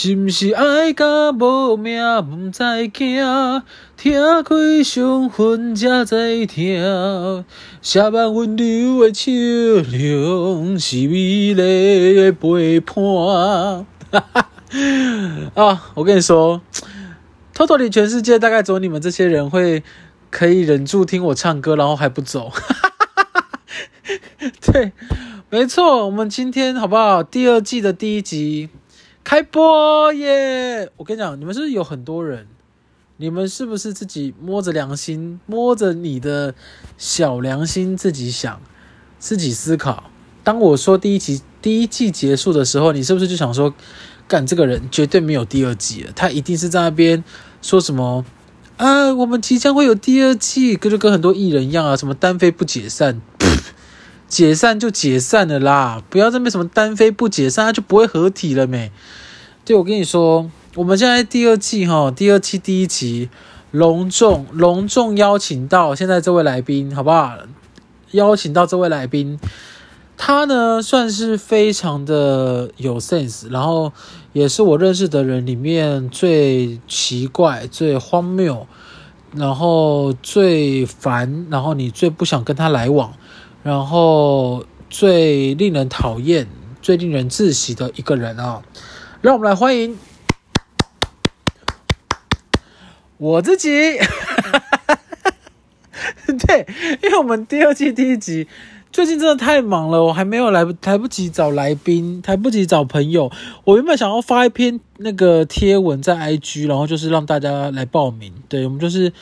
是毋是爱甲无命，毋知惊，听开伤痕才知疼。写满温柔的笑容，是美丽的陪伴。啊，我跟你说，偷偷的全世界大概只有你们这些人会可以忍住听我唱歌，然后还不走。对，没错，我们今天好不好？第二季的第一集开播耶！我跟你讲，你们是不是有很多人？你们是不是自己摸着良心，摸着你的小良心，自己想，自己思考？当我说第一集第一季结束的时候，你是不是就想说，干这个人绝对没有第二季了？他一定是在那边说什么啊？我们即将会有第二季，跟就跟很多艺人一样啊，什么单飞不解散。解散就解散了啦，不要这边什么单飞不解散，它就不会合体了没？对，我跟你说，我们现在第二季哈，第二期第一集隆重隆重邀请到现在这位来宾，好不好？邀请到这位来宾，他呢算是非常的有 sense，然后也是我认识的人里面最奇怪、最荒谬，然后最烦，然后你最不想跟他来往。然后最令人讨厌、最令人窒息的一个人啊，让我们来欢迎我自己。对，因为我们第二季第一集最近真的太忙了，我还没有来来不及找来宾，来不及找朋友。我原本想要发一篇那个贴文在 IG，然后就是让大家来报名。对，我们就是。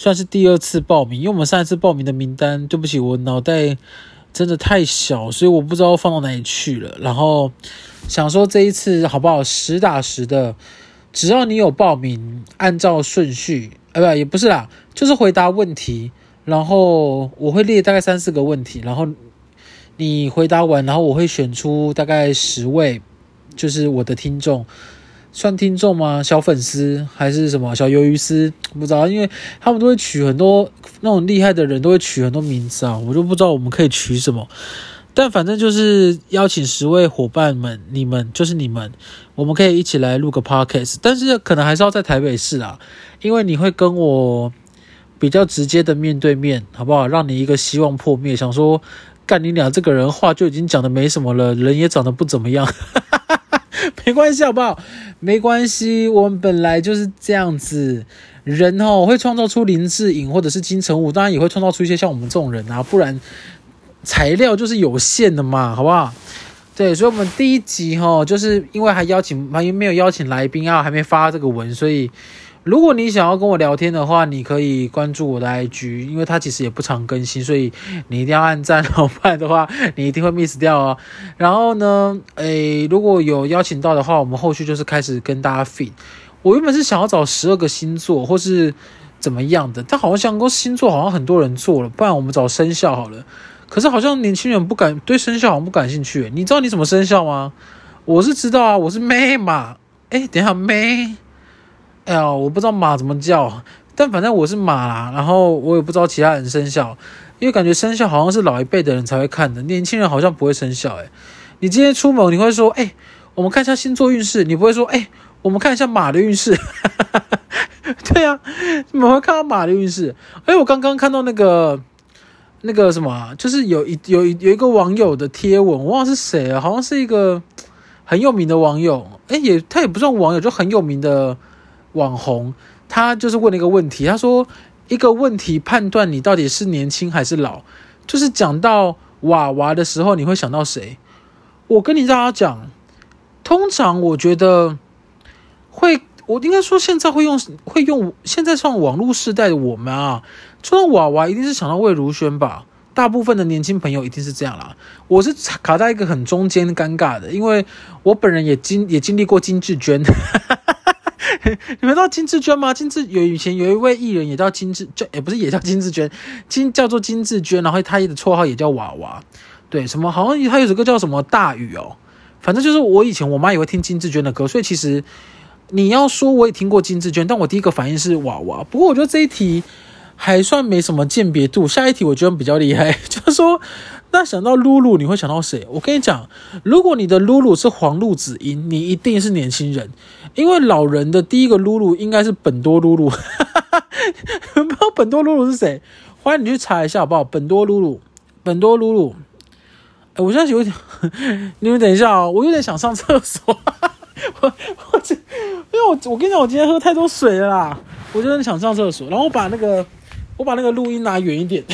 算是第二次报名，因为我们上一次报名的名单，对不起，我脑袋真的太小，所以我不知道放到哪里去了。然后想说这一次好不好，实打实的，只要你有报名，按照顺序，呃，不，也不是啦，就是回答问题，然后我会列大概三四个问题，然后你回答完，然后我会选出大概十位，就是我的听众。算听众吗？小粉丝还是什么小鱿鱼丝？不知道，因为他们都会取很多那种厉害的人，都会取很多名字啊，我就不知道我们可以取什么。但反正就是邀请十位伙伴们，你们就是你们，我们可以一起来录个 podcast。但是可能还是要在台北市啊，因为你会跟我比较直接的面对面，好不好？让你一个希望破灭，想说干你俩这个人话就已经讲的没什么了，人也长得不怎么样。没关系，好不好？没关系，我们本来就是这样子。人哦，会创造出林志颖或者是金城武，当然也会创造出一些像我们这种人啊，不然材料就是有限的嘛，好不好？对，所以，我们第一集哈，就是因为还邀请，还没有邀请来宾啊，还没发这个文，所以。如果你想要跟我聊天的话，你可以关注我的 IG，因为它其实也不常更新，所以你一定要按赞哦，不然的话你一定会 miss 掉哦。然后呢，诶，如果有邀请到的话，我们后续就是开始跟大家 feed。我原本是想要找十二个星座或是怎么样的，但好像想过星座好像很多人做了，不然我们找生肖好了。可是好像年轻人不感对生肖好像不感兴趣。你知道你什么生肖吗？我是知道啊，我是妹嘛。诶，等一下妹。哎呀，我不知道马怎么叫，但反正我是马啦。然后我也不知道其他人生肖，因为感觉生肖好像是老一辈的人才会看的，年轻人好像不会生肖。哎，你今天出门你会说，哎，我们看一下星座运势，你不会说，哎，我们看一下马的运势。对啊，你们会看到马的运势。哎，我刚刚看到那个那个什么，就是有一有一有一个网友的贴文，我忘了是谁了，好像是一个很有名的网友。哎，也他也不算网友，就很有名的。网红他就是问了一个问题，他说一个问题判断你到底是年轻还是老，就是讲到娃娃的时候，你会想到谁？我跟你大家讲，通常我觉得会，我应该说现在会用会用，现在上网络时代的我们啊，说到娃娃一定是想到魏如萱吧？大部分的年轻朋友一定是这样啦。我是卡在一个很中间尴尬的，因为我本人也经也经历过金智娟。你们知道金志娟吗？金志有以前有一位艺人也叫金志娟，也不是也叫金志娟，金叫做金志娟，然后他的绰号也叫娃娃，对，什么好像他有首歌叫什么大雨哦，反正就是我以前我妈也会听金志娟的歌，所以其实你要说我也听过金志娟，但我第一个反应是娃娃。不过我觉得这一题还算没什么鉴别度，下一题我觉得比较厉害，就是说那想到露露，你会想到谁？我跟你讲，如果你的露露是黄露子音，你一定是年轻人，因为老人的第一个露露应该是本多露露。不知道本多露露是谁？欢迎你去查一下好不好？本多露露，本多露露。哎，我现在有点，你们等一下啊、我有点想上厕所。我我这，因为我我跟你讲，我今天喝太多水了啦，我就想上厕所。然后我把那个我把那个录音拿远一点。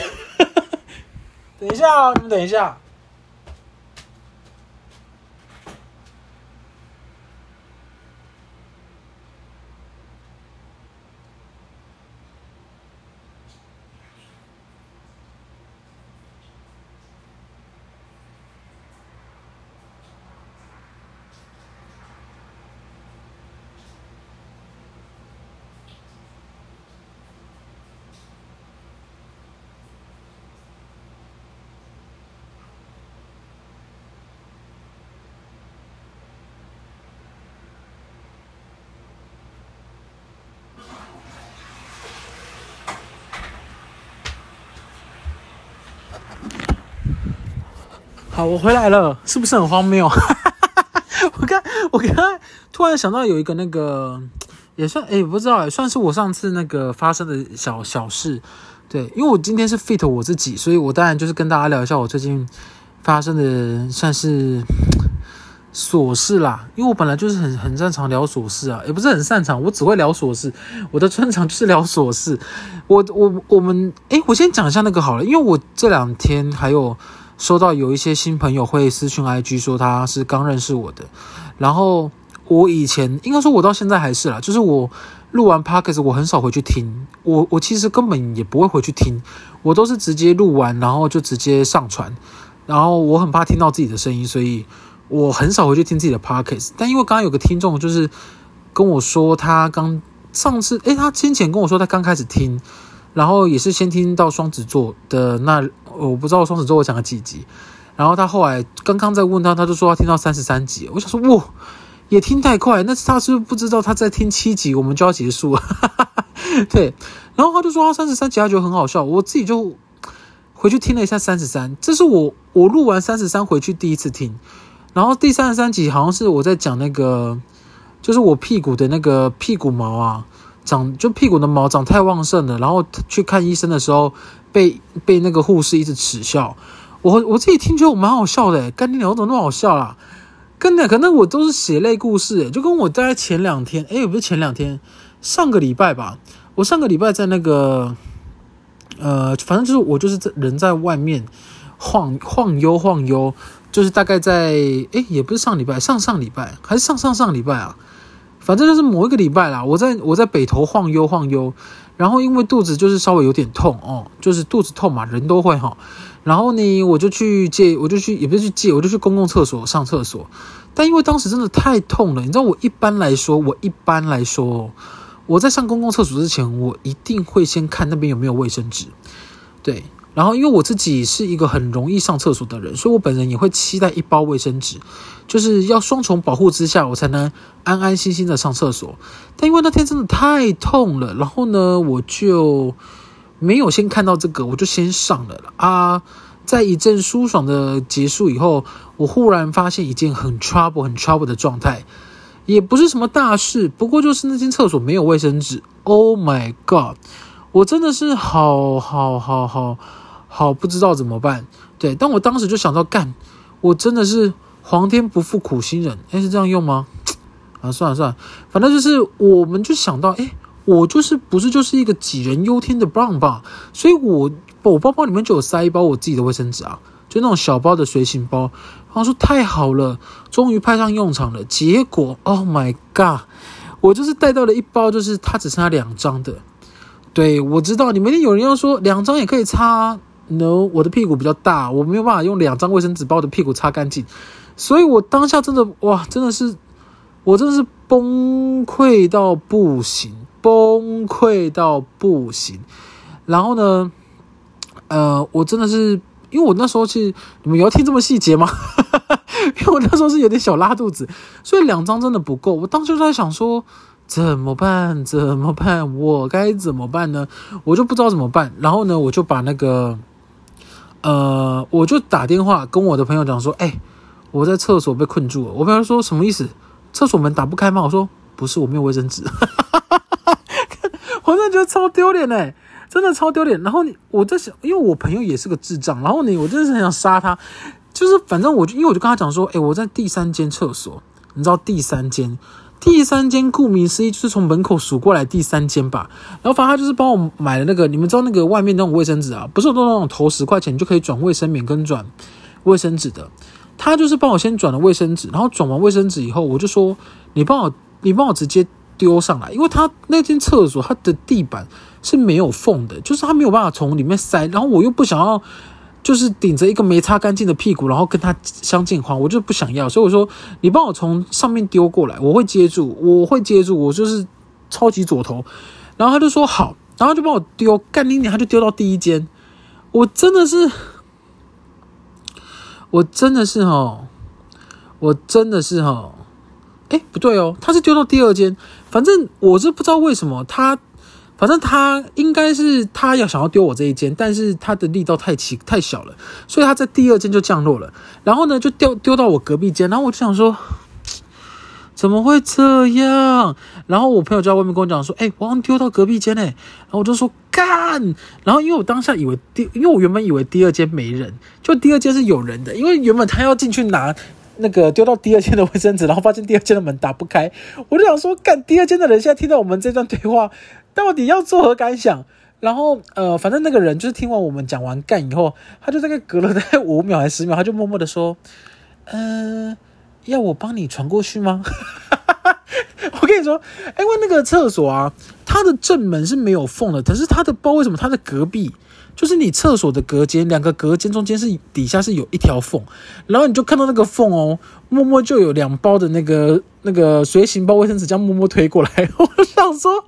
等一下啊、你们等一下。好，我回来了，是不是很荒谬？我刚我刚刚突然想到有一个那个也算诶，不知道诶，算是我上次那个发生的小小事。对，因为我今天是 fit 我自己，所以我当然就是跟大家聊一下我最近发生的算是琐事啦。因为我本来就是很很擅长聊琐事啊，也不是很擅长，我只会聊琐事。我的专长就是聊琐事。我我我们诶，我先讲一下那个好了，因为我这两天还有。收到有一些新朋友会私讯 IG 说他是刚认识我的，然后我以前应该说我到现在还是啦，就是我录完 Podcast 我很少回去听，我我其实根本也不会回去听，我都是直接录完然后就直接上传，然后我很怕听到自己的声音，所以我很少回去听自己的 Podcast。但因为刚刚有个听众就是跟我说他刚上次，诶，他先前跟我说他刚开始听。然后也是先听到双子座的那，我不知道双子座我讲了几集，然后他后来刚刚在问他，他就说他听到三十三集，我想说哇，也听太快，那他是不是不知道他在听七集我们就要结束了？对，然后他就说他三十三集他觉得很好笑，我自己就回去听了一下三十三，这是我我录完三十三回去第一次听，然后第三十三集好像是我在讲那个，就是我屁股的那个屁股毛啊。长就屁股的毛长太旺盛了，然后去看医生的时候被被那个护士一直耻笑。我我自己听觉得我蛮好笑的，干你娘，怎么那么好笑啦？跟那可能我都是血泪故事，就跟我大概前两天，诶，也不是前两天，上个礼拜吧。我上个礼拜在那个呃，反正就是我就是在人在外面晃晃悠晃悠，就是大概在诶，也不是上礼拜，上上礼拜还是上上上礼拜啊？反正就是某一个礼拜啦，我在我在北头晃悠晃悠，然后因为肚子就是稍微有点痛哦，就是肚子痛嘛，人都会哈。然后呢，我就去借，我就去也不是去借，我就去公共厕所上厕所。但因为当时真的太痛了，你知道我一般来说，我一般来说，我在上公共厕所之前，我一定会先看那边有没有卫生纸，对。然后，因为我自己是一个很容易上厕所的人，所以我本人也会期待一包卫生纸，就是要双重保护之下，我才能安安心心的上厕所。但因为那天真的太痛了，然后呢，我就没有先看到这个，我就先上了啊。在一阵舒爽的结束以后，我忽然发现一件很 trouble、很 trouble 的状态，也不是什么大事，不过就是那间厕所没有卫生纸。Oh my god！我真的是好好好好。好，不知道怎么办。对，但我当时就想到，干，我真的是皇天不负苦心人。诶，是这样用吗？啊，算了算了，反正就是，我们就想到，诶，我就是不是就是一个杞人忧天的 Brown 吧？所以我我包包里面就有塞一包我自己的卫生纸啊，就那种小包的随行包。然后说太好了，终于派上用场了。结果，Oh my God，我就是带到了一包，就是它只剩下两张的。对，我知道你们有人要说两张也可以擦。No，我的屁股比较大，我没有办法用两张卫生纸把我的屁股擦干净，所以我当下真的哇，真的是，我真的是崩溃到不行，崩溃到不行。然后呢，呃，我真的是，因为我那时候是，你们要听这么细节吗？因为我那时候是有点小拉肚子，所以两张真的不够。我当时就在想说，怎么办？怎么办？我该怎么办呢？我就不知道怎么办。然后呢，我就把那个。呃，我就打电话跟我的朋友讲说，哎、我在厕所被困住了。我朋友说什么意思？厕所门打不开吗？我说不是，我没有卫生纸。我真的觉得超丢脸哎，真的超丢脸。然后你，我在想，因为我朋友也是个智障，然后你，我真的是很想杀他。就是反正我就，因为我就跟他讲说，哎、我在第三间厕所，你知道第三间。第三间顾名思义就是从门口数过来第三间吧，然后反正他就是帮我买了那个，你们知道那个外面那种卫生纸啊，不是有那种投十块钱就可以转卫生棉跟转卫生纸的，他就是帮我先转了卫生纸，然后转完卫生纸以后，我就说你帮我你帮我直接丢上来，因为他那间厕所它的地板是没有缝的，就是他没有办法从里面塞，然后我又不想要。就是顶着一个没擦干净的屁股，然后跟他相近况，我就不想要，所以我说你帮我从上面丢过来，我会接住，我会接住，我就是超级左投，然后他就说好，然后就帮我丢，干你娘，他就丢到第一间，我真的是，我真的是哈，我真的是哈，哎，不对哦，他是丢到第二间，反正我是不知道为什么他。反正他应该是他要想要丢我这一间，但是他的力道太奇太小了，所以他在第二间就降落了。然后呢，就丢丢到我隔壁间。然后我就想说，怎么会这样？然后我朋友就在外面跟我讲说，哎、欸，我刚丢到隔壁间诶。然后我就说干。然后因为我当下以为第，因为我原本以为第二间没人，就第二间是有人的，因为原本他要进去拿那个丢到第二间的卫生纸，然后发现第二间的门打不开。我就想说，干，第二间的人现在听到我们这段对话。到底要作何感想？然后呃，反正那个人就是听完我们讲完干以后，他就大概隔了大概五秒还是十秒，他就默默的说：“嗯、呃，要我帮你传过去吗？” 我跟你说，因为那个厕所啊，它的正门是没有缝的，可是它的不知道为什么它的隔壁就是你厕所的隔间，两个隔间中间是底下是有一条缝，然后你就看到那个缝哦，默默就有两包的那个那个随行包卫生纸这样默默推过来，我想说。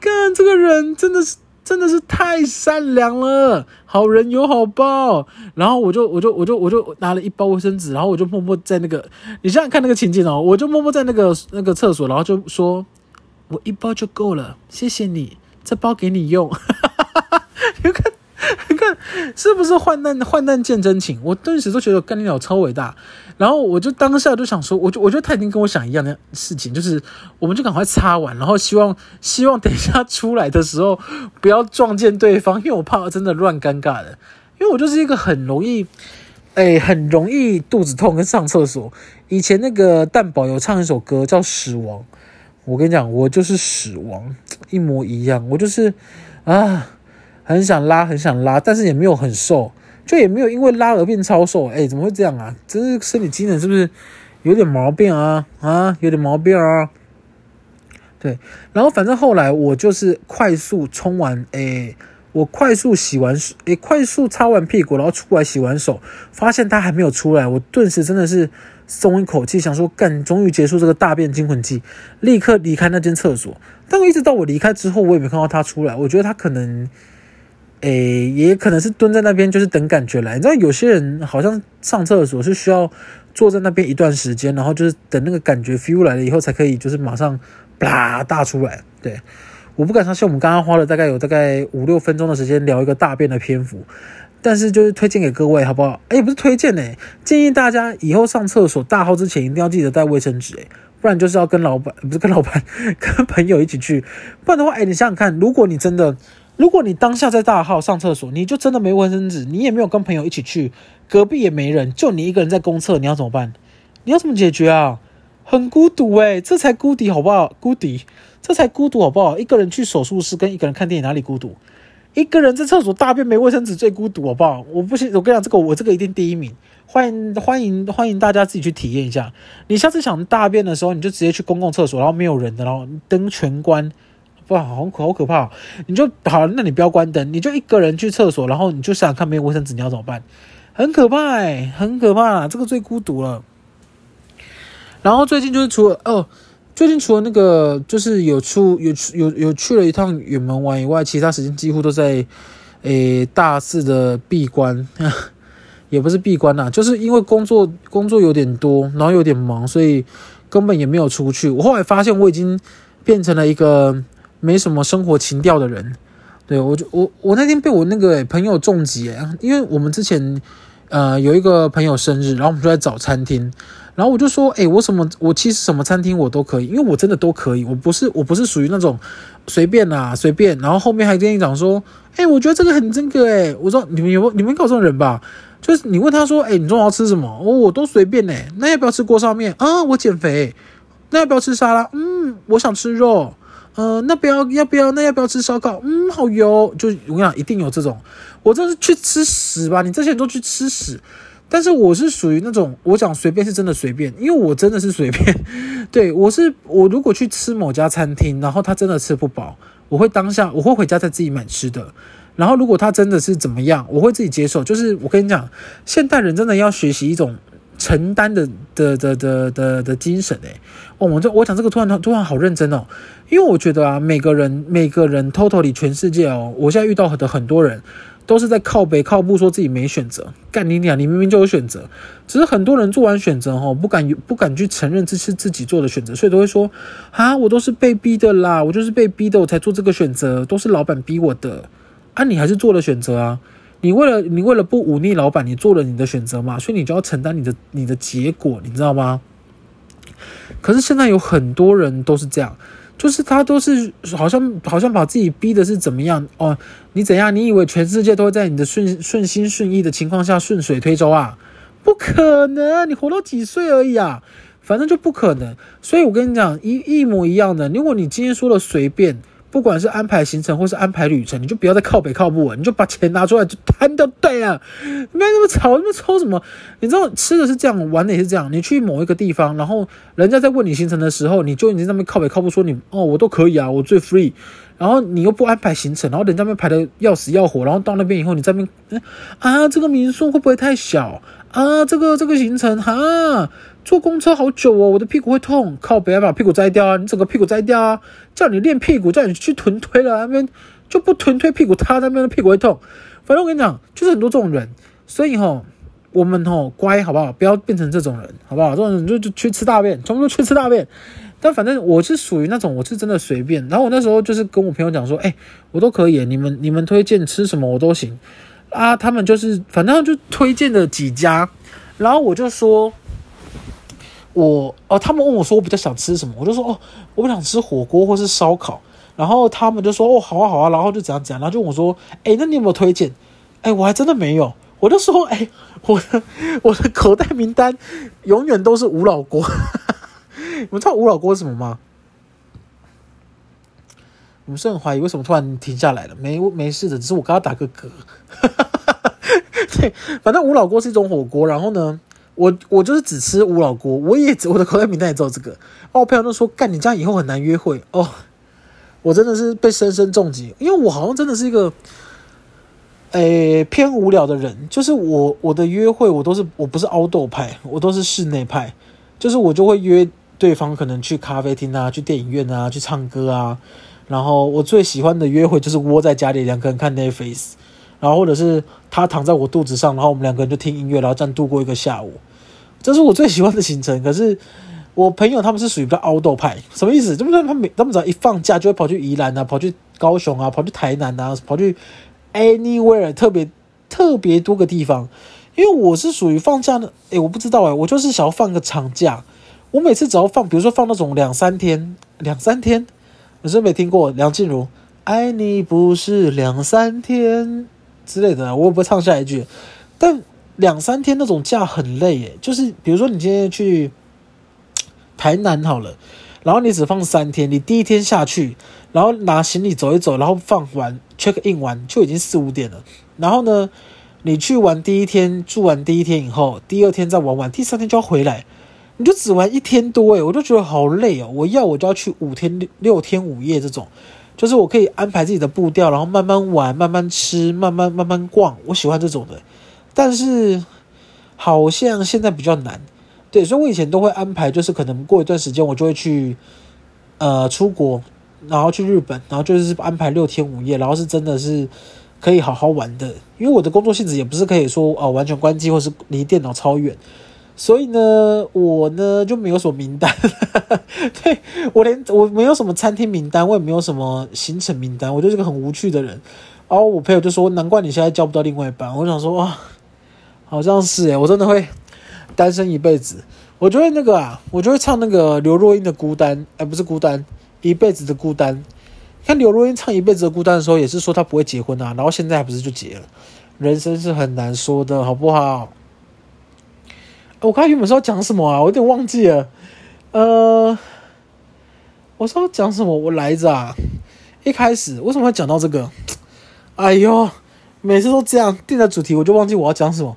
看，这个人真的是真的是太善良了，好人有好报。然后我就我就我就我就拿了一包卫生纸，然后我就默默在那个，你想想看那个情景哦，我就默默在那个那个厕所，然后就说，我一包就够了，谢谢你，这包给你用。你看。你 看是不是患难患难见真情？我顿时都觉得干鸟超伟大。然后我就当下就想说，我就我觉得他已经跟我想一样的事情，就是我们就赶快擦完，然后希望希望等一下出来的时候不要撞见对方，因为我怕真的乱尴尬的。因为我就是一个很容易哎，很容易肚子痛跟上厕所。以前那个蛋宝有唱一首歌叫《死亡》，我跟你讲，我就是死亡，一模一样，我就是啊。很想拉，很想拉，但是也没有很瘦，就也没有因为拉而变超瘦。哎、怎么会这样啊？这是身体机能是不是有点毛病啊？啊，有点毛病啊。对，然后反正后来我就是快速冲完，哎、我快速洗完手，哎、快速擦完屁股，然后出来洗完手，发现他还没有出来，我顿时真的是松一口气，想说干，终于结束这个大便惊魂记，立刻离开那间厕所。但一直到我离开之后，我也没看到他出来，我觉得他可能。诶，也可能是蹲在那边，就是等感觉来。你知道，有些人好像上厕所是需要坐在那边一段时间，然后就是等那个感觉 feel 来了以后，才可以就是马上啪大出来。对，我不敢相信，我们刚刚花了大概有大概五六分钟的时间聊一个大便的篇幅，但是就是推荐给各位好不好？诶，不是推荐诶，建议大家以后上厕所大号之前一定要记得带卫生纸诶，不然就是要跟老板，不是跟老板，跟朋友一起去，不然的话，诶，你想想看，如果你真的。如果你当下在大号上厕所，你就真的没卫生纸，你也没有跟朋友一起去，隔壁也没人，就你一个人在公厕，你要怎么办？你要怎么解决啊？很孤独诶、这才孤独好不好？孤独，这才孤独好不好？一个人去手术室跟一个人看电影哪里孤独？一个人在厕所大便没卫生纸最孤独好不好？我不信，我跟你讲这个，我这个一定第一名。欢迎欢迎欢迎大家自己去体验一下。你下次想大便的时候，你就直接去公共厕所，然后没有人的，然后灯全关。哇，好可好可怕！你就好，那你不要关灯，你就一个人去厕所，然后你就想看没有卫生纸，你要怎么办？很可怕哎，很可怕，这个最孤独了。然后最近就是除了哦，最近除了那个就是有出有有有去了一趟远门玩以外，其他时间几乎都在诶大肆的闭关，也不是闭关呐，就是因为工作工作有点多，然后有点忙，所以根本也没有出去。我后来发现我已经变成了一个。没什么生活情调的人，对，我就我我那天被我那个朋友重击诶，因为我们之前呃有一个朋友生日，然后我们就在找餐厅，然后我就说，哎，我什么我其实什么餐厅我都可以，因为我真的都可以，我不是我不是属于那种随便啊随便，然后后面还跟你讲说，哎，我觉得这个很这个哎，我说你们有你们搞这种人吧，就是你问他说，哎，你中午要吃什么？哦，我都随便哎，那要不要吃锅烧面啊？我减肥，那要不要吃沙拉？嗯，我想吃肉。呃，那不要要不要？那要不要吃烧烤？嗯，好油。就我跟你讲，一定有这种。我这是去吃屎吧？你这些人都去吃屎。但是我是属于那种，我讲随便是真的随便，因为我真的是随便。对，我是我如果去吃某家餐厅，然后他真的吃不饱，我会当下我会回家再自己买吃的。然后如果他真的是怎么样，我会自己接受。就是我跟你讲，现代人真的要学习一种。承担的的的的的的精神哎，哦，我这我讲这个突然突然好认真哦，因为我觉得啊，每个人每个人 totally 全世界哦，我现在遇到的很多人都是在靠北靠步说自己没选择，干你娘，你明明就有选择，只是很多人做完选择哦，不敢不敢去承认这是自己做的选择，所以都会说啊，我都是被逼的啦，我就是被逼的，我才做这个选择，都是老板逼我的，啊，你还是做了选择啊。你为了你为了不忤逆老板，你做了你的选择嘛，所以你就要承担你的你的结果，你知道吗？可是现在有很多人都是这样，就是他都是好像好像把自己逼的是怎么样哦？你怎样？你以为全世界都会在你的顺顺心顺意的情况下顺水推舟啊？不可能！你活到几岁而已啊？反正就不可能。所以我跟你讲一一模一样的，如果你今天说了随便。不管是安排行程或是安排旅程，你就不要再靠北靠不稳，你就把钱拿出来就摊掉对啊！没那么吵，那么抽什么？你知道吃的是这样，玩的也是这样。你去某一个地方，然后人家在问你行程的时候，你就已经在那边靠北靠不说你哦，我都可以啊，我最 free。然后你又不安排行程，然后人家那边排的要死要活，然后到那边以后，你在那边啊，这个民宿会不会太小啊？这个这个行程哈。坐公车好久哦，我的屁股会痛，靠不要把屁股摘掉啊！你整个屁股摘掉啊！叫你练屁股，叫你去臀推了，那边就不臀推屁股，他那边的屁股会痛。反正我跟你讲，就是很多这种人，所以吼，我们吼乖好不好？不要变成这种人，好不好？这种人就就去吃大便，全部都去吃大便。但反正我是属于那种，我是真的随便。然后我那时候就是跟我朋友讲说，哎，我都可以，你们你们推荐吃什么我都行啊。他们就是反正就推荐了几家，然后我就说。我哦，他们问我说我比较想吃什么，我就说哦，我不想吃火锅或是烧烤，然后他们就说哦，好啊好啊，然后就怎样怎样，然后就问我说，哎，那你有没有推荐？哎，我还真的没有，我就说，哎，我的我的口袋名单永远都是吴老锅。你们知道吴老锅是什么吗？你们是很怀疑为什么突然停下来了？没没事的，只是我刚刚打个嗝。对，反正吴老锅是一种火锅，然后呢？我我就是只吃吴老锅，我也只我的口袋名单也只有这个。哦，我朋友都说干，你这样以后很难约会哦。我真的是被深深重击，因为我好像真的是一个，诶、偏无聊的人。就是我我的约会我都是我不是 outdoor 派，我都是室内派。就是我就会约对方可能去咖啡厅啊，去电影院啊，去唱歌啊。然后我最喜欢的约会就是窝在家里两个人看 Netflix，然后或者是他躺在我肚子上，然后我们两个人就听音乐，然后这样度过一个下午。这是我最喜欢的行程，可是我朋友他们是属于比较 outdoor 派，什么意思？就是他们每他们只要一放假就会跑去宜兰啊，跑去高雄啊，跑去台南啊，跑去 anywhere 特别特别多个地方。因为我是属于放假的，诶，我不知道诶，我就是想要放个长假。我每次只要放，比如说放那种两三天，两三天，你是没听过梁静茹爱你不是两三天之类的，我也不会唱下一句，但。两三天那种假很累诶，就是比如说你今天去台南好了，然后你只放三天，你第一天下去，然后拿行李走一走，然后放完 check in 完就已经四五点了。然后呢，你去玩第一天，住完第一天以后，第二天再玩完，第三天就要回来，你就只玩一天多诶，我就觉得好累哦。我要我就要去五天六天五夜这种，就是我可以安排自己的步调，然后慢慢玩，慢慢吃，慢慢慢慢逛，我喜欢这种的。但是好像现在比较难，对，所以我以前都会安排，就是可能过一段时间我就会去，呃，出国，然后去日本，然后就是安排六天五夜，然后是真的是可以好好玩的，因为我的工作性质也不是可以说哦完全关机或是离电脑超远，所以呢，我呢就没有什么名单，对，我连我没有什么餐厅名单，我也没有什么行程名单，我就是个很无趣的人。然后我朋友就说：“难怪你现在交不到另外一半。”我想说：“哇，好像是诶，我真的会单身一辈子。”我就会那个啊，我就会唱那个刘若英的《孤单》，哎，不是孤单，一辈子的孤单。看刘若英唱《一辈子的孤单》的时候，也是说她不会结婚啊，然后现在还不是就结了？人生是很难说的，好不好？我刚才原本是要讲什么啊？我有点忘记了。呃，我说要讲什么？我来着啊！一开始为什么会讲到这个？哎呦，每次都这样定的主题，我就忘记我要讲什么。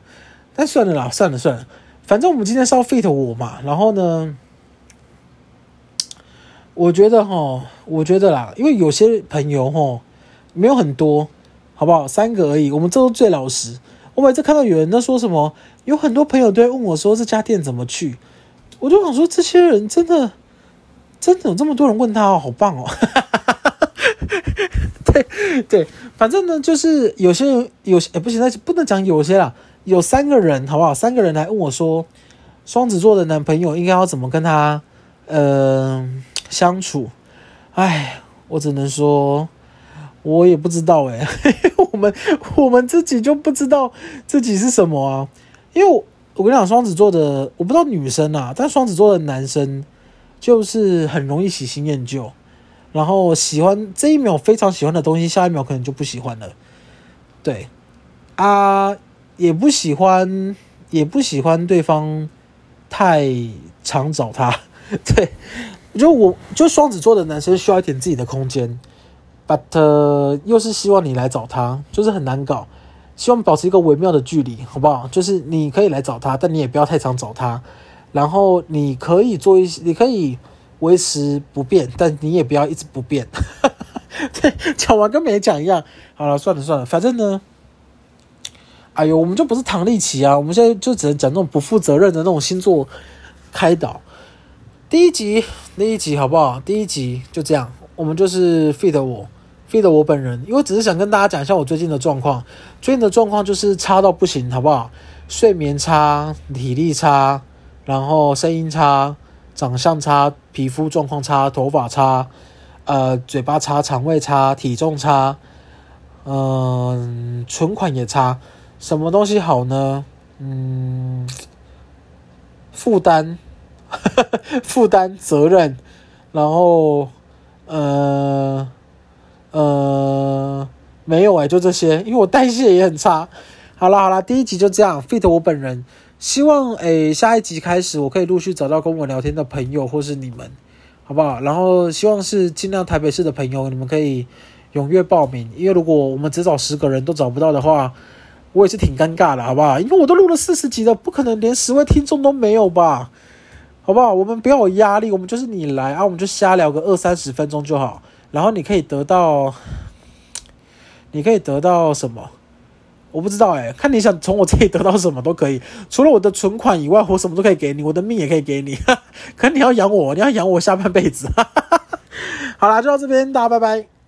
但算了啦，算了算了，反正我们今天是要 fit 我嘛。然后呢，我觉得哈，我觉得啦，因为有些朋友哈，没有很多，好不好？三个而已。我们这都最老实。我每次看到有人在说什么，有很多朋友都会问我说这家店怎么去，我就想说这些人真的，真的有这么多人问他哦，好棒哦。对对，反正呢，就是有些人有些，欸、不行，那不能讲有些啦，有三个人，好不好？三个人来问我说，双子座的男朋友应该要怎么跟他呃相处？哎，我只能说，我也不知道哎、欸。我们我们自己就不知道自己是什么啊，因为我，我跟你讲，双子座的我不知道女生啊，但双子座的男生就是很容易喜新厌旧，然后喜欢这一秒非常喜欢的东西，下一秒可能就不喜欢了。对啊，也不喜欢，也不喜欢对方太常找他。对，就我就双子座的男生需要一点自己的空间。But 又是希望你来找他，就是很难搞。希望保持一个微妙的距离，好不好？就是你可以来找他，但你也不要太常找他。然后你可以做一些，你可以维持不变，但你也不要一直不变。对，讲完跟没讲一样。好了，算了算了，反正呢，哎呦，我们就不是唐立奇啊，我们现在就只能讲那种不负责任的那种星座开导。第一集，第一集好不好？第一集就这样，我们就是 feed 我。feed 我本人，因为只是想跟大家讲一下我最近的状况。最近的状况就是差到不行，好不好？睡眠差，体力差，然后声音差，长相差，皮肤状况差，头发差，呃，嘴巴差，肠胃差，体重差，嗯、存款也差。什么东西好呢？嗯，负担，负担责任，然后，呃。呃，没有哎、就这些，因为我代谢也很差。好啦好啦，第一集就这样，fit 我本人。希望诶、下一集开始我可以陆续找到跟我聊天的朋友或是你们，好不好？然后希望是尽量台北市的朋友，你们可以踊跃报名。因为如果我们只找十个人都找不到的话，我也是挺尴尬的，好不好？因为我都录了四十集了，不可能连十位听众都没有吧？好不好？我们不要有压力，我们就是你来啊，我们就瞎聊个二三十分钟就好。然后你可以得到，你可以得到什么？我不知道哎，看你想从我这里得到什么都可以。除了我的存款以外，我什么都可以给你，我的命也可以给你。可你要养我，你要养我下半辈子。好啦，就到这边，大家拜拜。